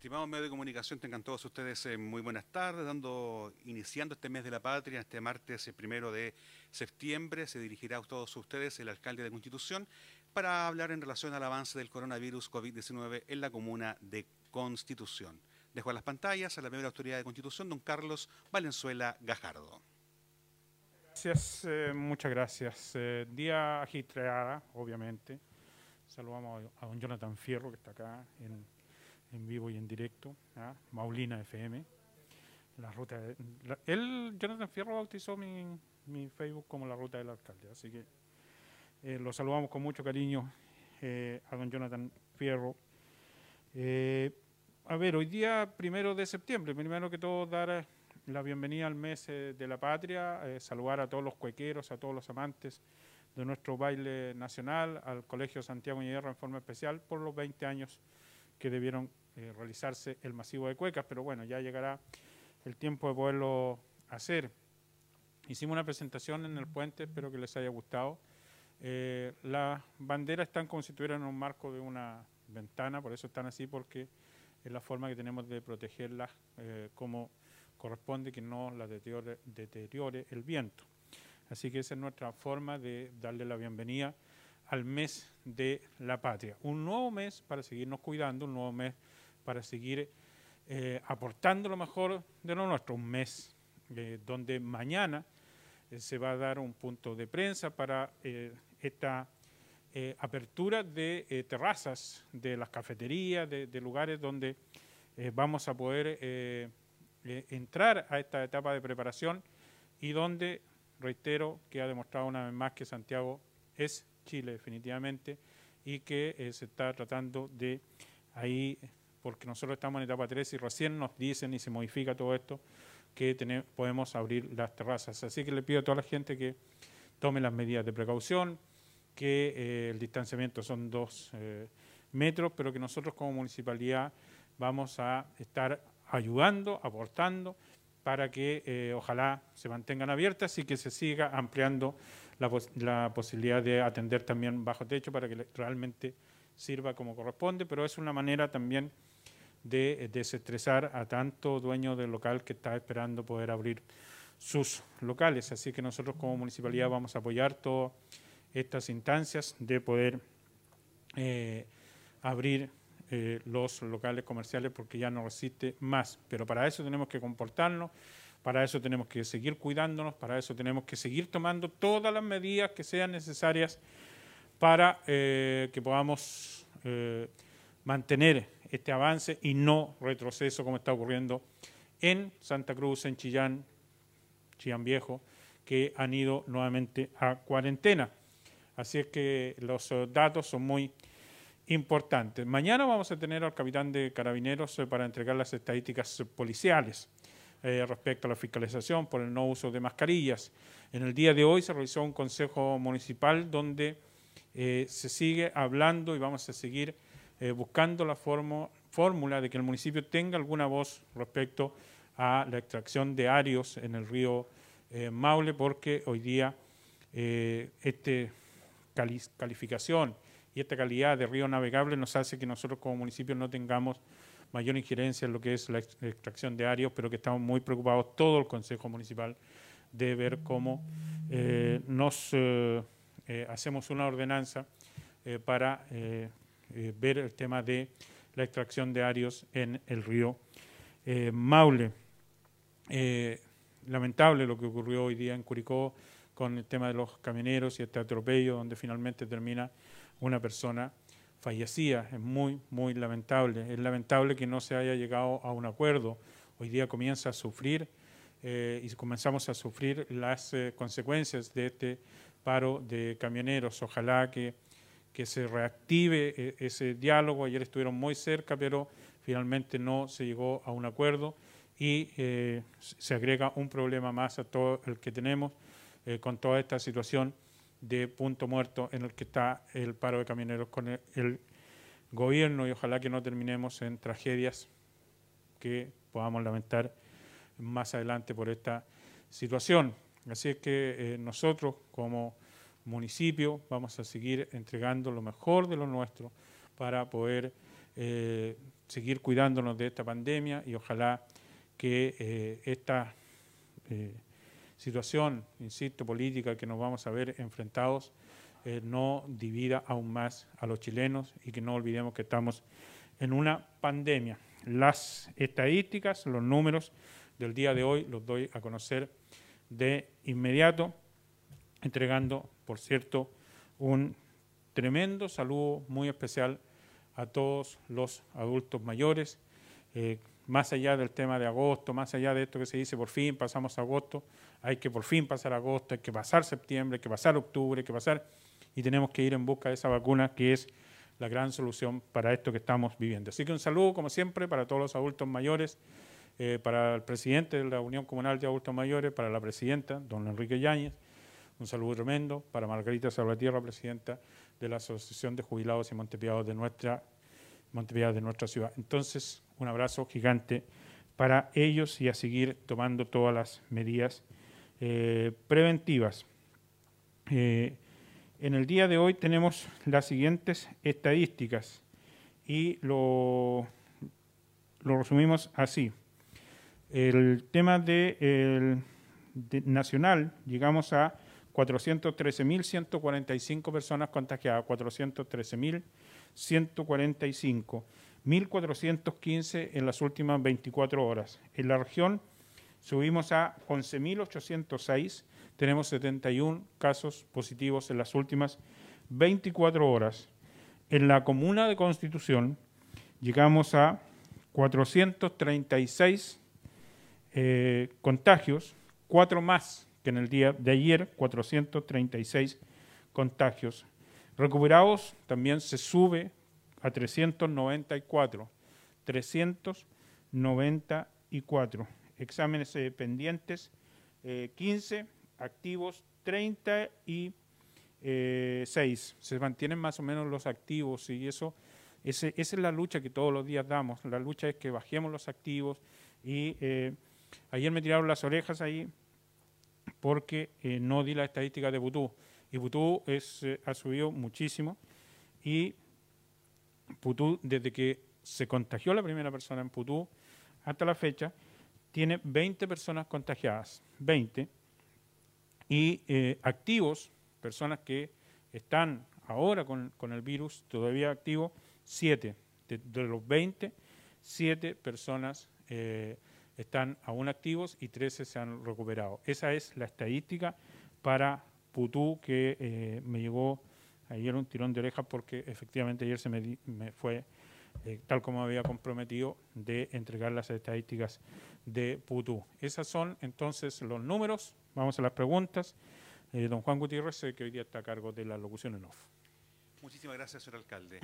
Estimados medios de comunicación, tengan todos ustedes eh, muy buenas tardes, dando, iniciando este mes de la patria, este martes eh, primero de septiembre, se dirigirá a todos ustedes el alcalde de Constitución para hablar en relación al avance del coronavirus COVID-19 en la comuna de Constitución. Dejo a las pantallas a la primera autoridad de Constitución, don Carlos Valenzuela Gajardo. Gracias, eh, muchas gracias. Día agitreada, obviamente. Saludamos a, don Jonathan Fierro, que está acá en, en vivo y en directo, ¿ah? Maulina FM. La ruta de, la, él, Jonathan Fierro, bautizó mi, mi, Facebook como la ruta del alcalde, así que eh, lo saludamos con mucho cariño eh, a don Jonathan Fierro. Eh, a ver, hoy día primero de septiembre, primero que todo dar la bienvenida al mes de la patria, saludar a todos los cuequeros, a todos los amantes de nuestro baile nacional, al Colegio Santiago Hierro en forma especial por los 20 años que debieron eh, realizarse el masivo de cuecas, pero bueno, ya llegará el tiempo de poderlo hacer. Hicimos una presentación en el puente, espero que les haya gustado. Eh, las banderas están como si un marco de una ventana, por eso están así, porque es la forma que tenemos de protegerlas eh, como corresponde, que no las deteriore, deteriore el viento. Así que esa es nuestra forma de darle la bienvenida al mes de la patria. Un nuevo mes para seguirnos cuidando, un nuevo mes para seguir eh, aportando lo mejor de lo nuestro. Un mes eh, donde mañana eh, se va a dar un punto de prensa para esta apertura de terrazas de las cafeterías, de lugares donde vamos a poder entrar a esta etapa de preparación y donde, reitero, que ha demostrado una vez más que Santiago es Chile definitivamente y que eh, se está tratando de ahí, porque nosotros estamos en etapa 3 y recién nos dicen y se modifica todo esto, que podemos abrir las terrazas. Así que le pido a toda la gente que tome las medidas de precaución, que eh, el distanciamiento son dos eh, metros, pero que nosotros como municipalidad vamos a estar ayudando, aportando, para que eh, ojalá se mantengan abiertas y que se siga ampliando la, pos la, posibilidad de atender también bajo techo para que realmente sirva como corresponde, pero es una manera también de desestresar a tanto dueño del local que está esperando poder abrir sus locales. Así que nosotros como municipalidad vamos a apoyar todas estas instancias de poder eh, abrir eh, los locales comerciales porque ya no resiste más. Pero para eso tenemos que comportarnos, para eso tenemos que seguir cuidándonos, para eso tenemos que seguir tomando todas las medidas que sean necesarias para eh, que podamos eh, mantener este avance y no retroceso como está ocurriendo en Santa Cruz, en Chillán, Chillán Viejo, que han ido nuevamente a cuarentena. Así es que los datos son muy importantes. Mañana vamos a tener al capitán de carabineros eh, para entregar las estadísticas policiales eh, respecto a la fiscalización por el no uso de mascarillas. En el día de hoy se realizó un consejo municipal donde eh, se sigue hablando y vamos a seguir buscando la fórmula de que el municipio tenga alguna voz respecto a la extracción de arios en el río Maule, porque hoy día esta cali calificación y esta calidad de río navegable nos hace que nosotros como municipio no tengamos mayor injerencia en lo que es la extracción de arios, pero que estamos muy preocupados, todo el Consejo Municipal, de ver cómo eh, nos eh, eh, hacemos una ordenanza para ver el tema de la extracción de arios en el río Maule. lamentable lo que ocurrió hoy día en Curicó con el tema de los camioneros y este atropello donde finalmente termina una persona fallecía. Es muy, muy lamentable. Es lamentable que no se haya llegado a un acuerdo. Hoy día comienza a sufrir eh, y comenzamos a sufrir las eh, consecuencias de este paro de camioneros. Ojalá que, que se reactive eh, ese diálogo. Ayer estuvieron muy cerca, pero finalmente no se llegó a un acuerdo y se agrega un problema más a todo el que tenemos con toda esta situación de punto muerto en el que está el paro de camioneros con el, gobierno y ojalá que no terminemos en tragedias que podamos lamentar más adelante por esta situación. Así es que eh, nosotros como municipio vamos a seguir entregando lo mejor de lo nuestro para poder eh, seguir cuidándonos de esta pandemia y ojalá que esta situación, insisto, política que nos vamos a ver enfrentados no divida aún más a los chilenos y que no olvidemos que estamos en una pandemia. Las estadísticas, los números del día de hoy los doy a conocer de inmediato, entregando, por cierto, un tremendo saludo muy especial a todos los adultos mayores, eh, más allá del tema de agosto, más allá de esto que se dice, por fin pasamos agosto, hay que por fin pasar agosto, hay que pasar septiembre, hay que pasar octubre, hay que pasar, y tenemos que ir en busca de esa vacuna que es la gran solución para esto que estamos viviendo. Así que un saludo, como siempre, para todos los adultos mayores, eh, para el presidente de la Unión Comunal de Adultos Mayores, para la presidenta, don Enrique Yáñez, un saludo tremendo, para Margarita Salvatierra, presidenta de la Asociación de Jubilados y Montepiados de nuestra, de nuestra ciudad. Entonces, un abrazo gigante para ellos y a seguir tomando todas las medidas eh, preventivas. Eh, en el día de hoy tenemos las siguientes estadísticas y lo, resumimos así. El tema de, nacional, llegamos a 413.145 personas contagiadas, 413.145, 1.415 en las últimas 24 horas. En la región subimos a 11.806 tenemos 71 casos positivos en las últimas 24 horas. En la comuna de Constitución llegamos a 436 eh, contagios, cuatro más que en el día de ayer, 436 contagios. Recuperados también se sube a 394, 394 exámenes eh, pendientes, 15 eh, activos 36. Eh, Se mantienen más o menos los activos y eso, esa es la lucha que todos los días damos. La lucha es que bajemos los activos y ayer me tiraron las orejas ahí porque no di la estadística de Putú. Y Putú es, ha subido muchísimo y Putú, desde que se contagió la primera persona en Putú hasta la fecha, tiene 20 personas contagiadas. 20 y eh, activos, personas que están ahora con, el virus todavía activo, 7. De, los 20, 7 personas eh, están aún activos y 13 se han recuperado. Esa es la estadística para Putú que eh, me llegó ayer un tirón de orejas porque efectivamente ayer se me, fue, tal como había comprometido, de entregar las estadísticas de Putú. Esos son entonces los números Vamos a las preguntas. Eh, don Juan Gutiérrez, que hoy día está a cargo de la locución en off. Muchísimas gracias, señor alcalde.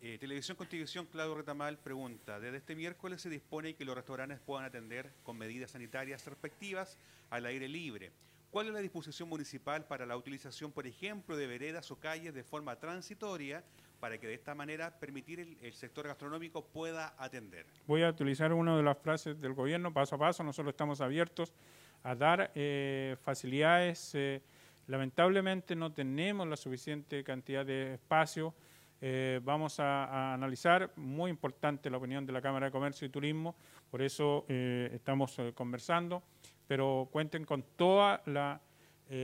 Eh, Televisión Constitución, Claudio Retamal pregunta, desde este miércoles se dispone que los restaurantes puedan atender con medidas sanitarias respectivas al aire libre. ¿Cuál es la disposición municipal para la utilización, por ejemplo, de veredas o calles de forma transitoria para que de esta manera permitir el, el sector gastronómico pueda atender? Voy a utilizar una de las frases del gobierno, paso a paso, nosotros estamos abiertos a dar eh, facilidades. Eh, lamentablemente no tenemos la suficiente cantidad de espacio. Eh, vamos a, analizar, muy importante la opinión de la Cámara de Comercio y Turismo, por eso estamos conversando, pero cuenten con toda la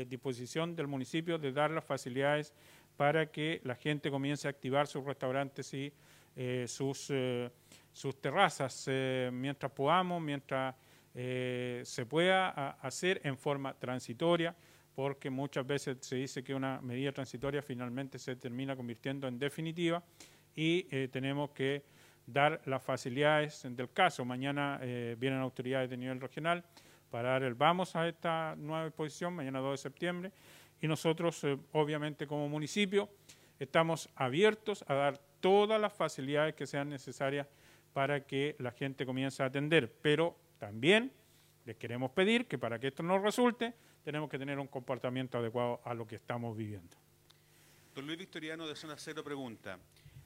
disposición del municipio de dar las facilidades para que la gente comience a activar sus restaurantes y sus, sus terrazas mientras podamos, mientras eh, se pueda hacer en forma transitoria, porque muchas veces se dice que una medida transitoria finalmente se termina convirtiendo en definitiva y eh, tenemos que dar las facilidades del caso. Mañana eh, vienen autoridades de nivel regional para dar el vamos a esta nueva exposición, mañana 2 de septiembre, y nosotros, obviamente, como municipio, estamos abiertos a dar todas las facilidades que sean necesarias para que la gente comience a atender, pero también les queremos pedir que para que esto nos resulte, tenemos que tener un comportamiento adecuado a lo que estamos viviendo. Don Luis Victoriano de Zona Cero pregunta,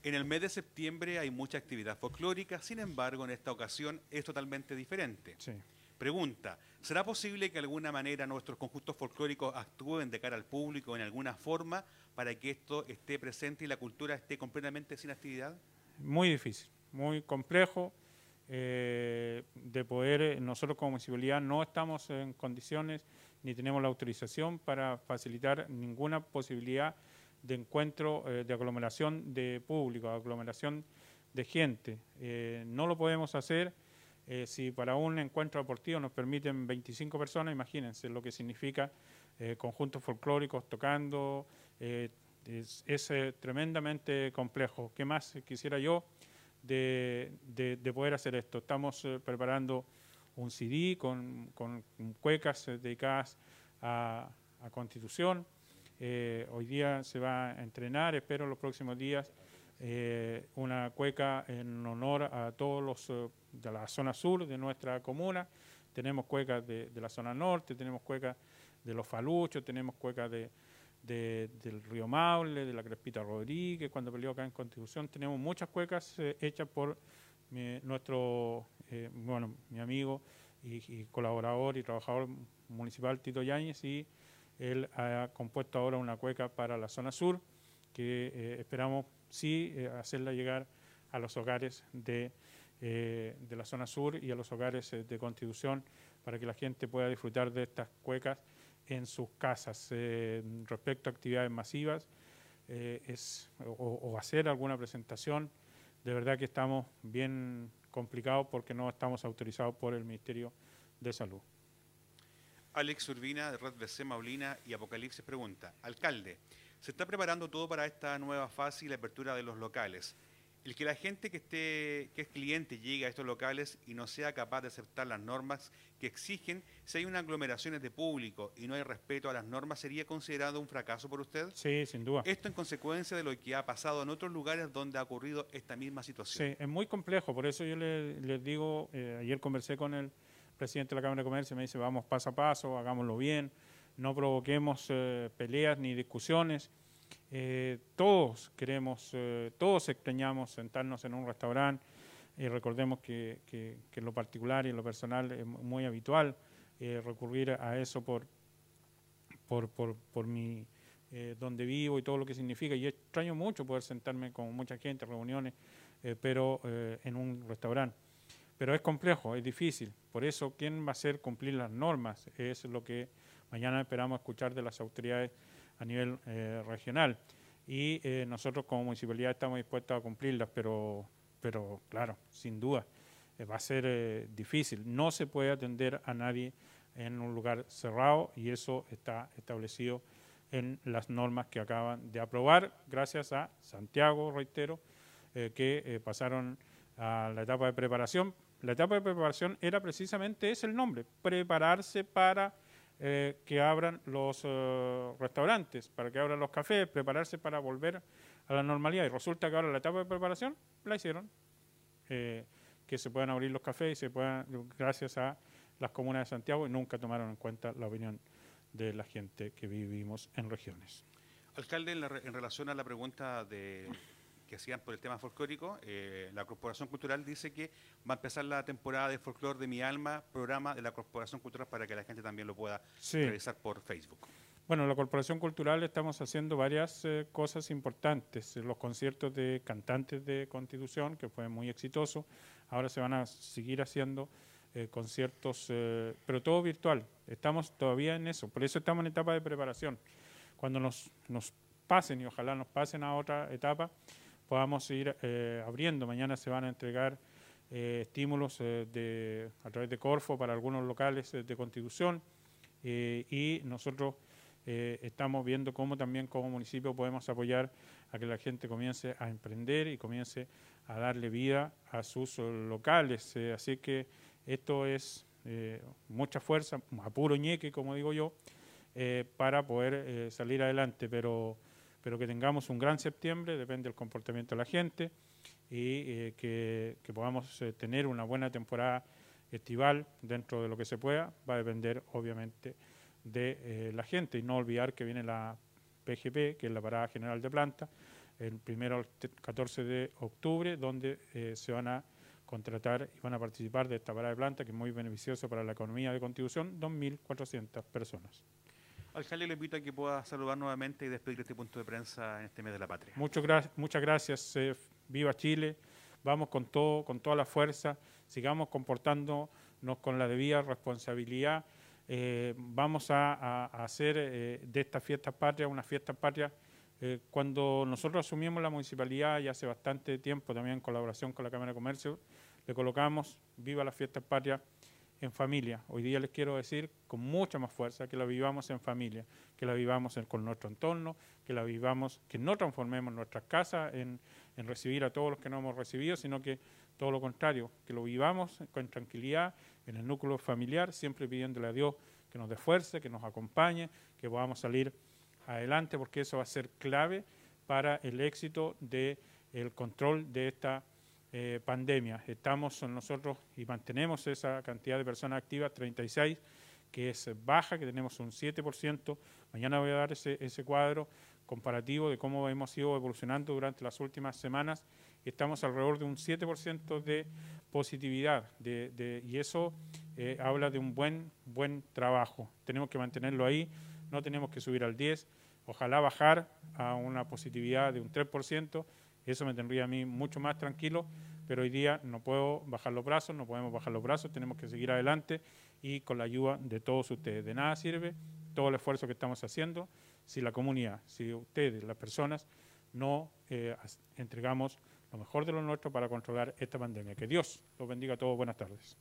en el mes de septiembre hay mucha actividad folclórica, sin embargo, en esta ocasión es totalmente diferente. Pregunta, ¿será posible que de alguna manera nuestros conjuntos folclóricos actúen de cara al público en alguna forma para que esto esté presente y la cultura esté completamente sin actividad? Muy difícil muy complejo eh, de poder, nosotros como municipalidad no estamos en condiciones ni tenemos la autorización para facilitar ninguna posibilidad de encuentro, eh, de aglomeración de público, aglomeración de gente. Eh, no lo podemos hacer si para un encuentro deportivo nos permiten 25 personas, imagínense lo que significa conjuntos folclóricos tocando, es, es tremendamente complejo. ¿Qué más quisiera yo? de, poder hacer esto. Estamos eh, preparando un CD con, cuecas eh, dedicadas a, Constitución. Eh, hoy día se va a entrenar, espero en los próximos días, una cueca en honor a todos los de la zona sur de nuestra comuna. Tenemos cuecas de, de la zona norte, tenemos cuecas de los faluchos, tenemos cuecas de, del Río Maule, de la Crespita Rodríguez, cuando peleó acá en Constitución. Tenemos muchas cuecas eh, hechas por nuestro, eh, bueno, mi amigo y, colaborador y trabajador municipal Tito Yáñez y él ha compuesto ahora una cueca para la zona sur que eh, esperamos sí hacerla llegar a los hogares de, de la zona sur y a los hogares de Constitución para que la gente pueda disfrutar de estas cuecas en sus casas. Eh, respecto a actividades masivas eh, es, o, hacer alguna presentación, de verdad que estamos bien complicados porque no estamos autorizados por el Ministerio de Salud. Alex Urbina de Red BC Maulina y Apocalipsis pregunta, alcalde, ¿se está preparando todo para esta nueva fase y la apertura de los locales? El que la gente que esté, que es cliente llegue a estos locales y no sea capaz de aceptar las normas que exigen, si hay unas aglomeraciones de público y no hay respeto a las normas, ¿sería considerado un fracaso por usted? Sí, sin duda. Esto en consecuencia de lo que ha pasado en otros lugares donde ha ocurrido esta misma situación. Sí, es muy complejo, por eso yo les, digo, eh, ayer conversé con el presidente de la Cámara de Comercio me dice, vamos paso a paso, hagámoslo bien, no provoquemos eh, peleas ni discusiones eh, todos queremos, eh, todos extrañamos sentarnos en un restaurante y recordemos que, en lo particular y lo personal es muy habitual recurrir a eso por, por, por, por mi, donde vivo y todo lo que significa. Y extraño mucho poder sentarme con mucha gente, reuniones, pero en un restaurante. Pero es complejo, es difícil. Por eso, ¿quién va a hacer cumplir las normas? Es lo que mañana esperamos escuchar de las autoridades a nivel eh, regional. Y eh, nosotros como municipalidad estamos dispuestos a cumplirlas, pero, pero claro, sin duda, eh, va a ser difícil. No se puede atender a nadie en un lugar cerrado y eso está establecido en las normas que acaban de aprobar, gracias a Santiago, reitero, que pasaron a la etapa de preparación. La etapa de preparación era precisamente ese el nombre, prepararse para eh, que abran los eh, restaurantes, para que abran los cafés, prepararse para volver a la normalidad. Y resulta que ahora la etapa de preparación la hicieron, eh, que se puedan abrir los cafés y se puedan, gracias a las comunas de Santiago, y nunca tomaron en cuenta la opinión de la gente que vivimos en regiones. Alcalde, en relación a la pregunta de que hacían por el tema folclórico, eh, la Corporación Cultural dice que va a empezar la temporada de folclore de mi alma, programa de la Corporación Cultural para que la gente también lo pueda revisar por Facebook. Bueno, la Corporación Cultural estamos haciendo varias eh, cosas importantes. Los conciertos de cantantes de Constitución, que fue muy exitoso, ahora se van a seguir haciendo eh, conciertos, pero todo virtual. Estamos todavía en eso, por eso estamos en etapa de preparación. Cuando nos, nos pasen, y ojalá nos pasen a otra etapa, podamos ir eh, abriendo. Mañana se van a entregar eh, estímulos eh, de, a través de Corfo para algunos locales de Constitución y nosotros estamos viendo cómo también como municipio podemos apoyar a que la gente comience a emprender y comience a darle vida a sus locales. así que esto es mucha fuerza, a puro ñeque, como digo yo, para poder salir adelante, pero pero que tengamos un gran septiembre, depende del comportamiento de la gente, y eh, que, podamos eh, tener una buena temporada estival dentro de lo que se pueda, va a depender obviamente de eh, la gente, y no olvidar que viene la PGP, que es la Parada General de Planta, el primero al 14 de octubre, donde se van a contratar y van a participar de esta parada de planta, que es muy beneficioso para la economía de Constitución, 2.400 personas. Alcalde, le invito a que pueda saludar nuevamente y despedir este punto de prensa en este mes de la patria. muchas gracias. Eh, viva Chile. vamos con todo, con toda la fuerza, sigamos comportándonos con la debida responsabilidad. Eh, vamos a, hacer eh, de esta fiesta patria una fiesta patria. Cuando nosotros asumimos la municipalidad ya hace bastante tiempo, también en colaboración con la Cámara de Comercio, le colocamos Viva la fiesta patria en familia. Hoy día les quiero decir con mucha más fuerza que la vivamos en familia, que la vivamos con nuestro entorno, que la vivamos, que no transformemos nuestras casas en, recibir a todos los que no hemos recibido, sino que todo lo contrario, que lo vivamos con tranquilidad en el núcleo familiar, siempre pidiéndole a Dios que nos dé fuerza, que nos acompañe, que podamos salir adelante, porque eso va a ser clave para el éxito del control de esta eh, pandemia. Estamos nosotros y mantenemos esa cantidad de personas activas, 36, que es baja, que tenemos un 7%. Mañana voy a dar ese, cuadro comparativo de cómo hemos ido evolucionando durante las últimas semanas. Estamos alrededor de un 7% de positividad de, y eso eh, habla de un buen, buen trabajo. Tenemos que mantenerlo ahí, no tenemos que subir al 10, ojalá bajar a una positividad de un 3%, eso me tendría a mí mucho más tranquilo, pero hoy día no puedo bajar los brazos, no podemos bajar los brazos, tenemos que seguir adelante y con la ayuda de todos ustedes. De nada sirve todo el esfuerzo que estamos haciendo si la comunidad, si ustedes, las personas, no eh, entregamos lo mejor de lo nuestro para controlar esta pandemia. Que Dios los bendiga a todos. Buenas tardes.